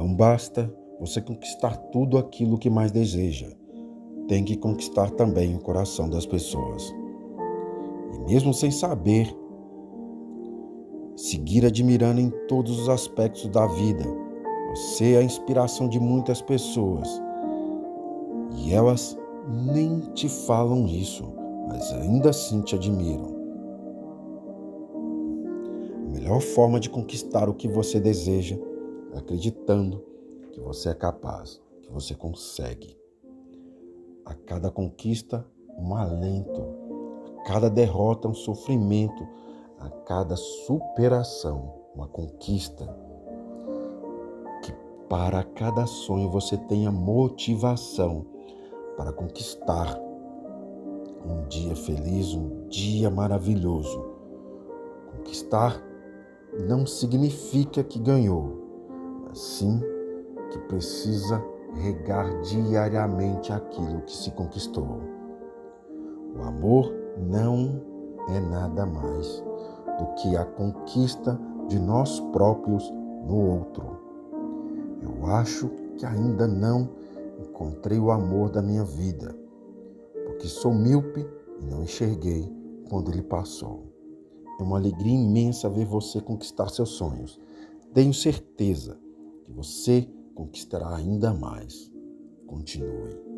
Não basta você conquistar tudo aquilo que mais deseja. Tem que conquistar também o coração das pessoas. E mesmo sem saber, seguir admirando em todos os aspectos da vida. Você é a inspiração de muitas pessoas. E elas nem te falam isso, mas ainda assim te admiram. A melhor forma de conquistar o que você deseja acreditando que você é capaz, que você consegue. A cada conquista, um alento, a cada derrota, um sofrimento, a cada superação, uma conquista. Que para cada sonho você tenha motivação para conquistar um dia feliz, um dia maravilhoso. Conquistar não significa que ganhou, sim que precisa regar diariamente aquilo que se conquistou. O amor não é nada mais do que a conquista de nós próprios no outro. Eu acho que ainda não encontrei o amor da minha vida, porque sou míope e não enxerguei quando ele passou. É uma alegria imensa ver você conquistar seus sonhos. Tenho certeza que você conquistará ainda mais. Continue.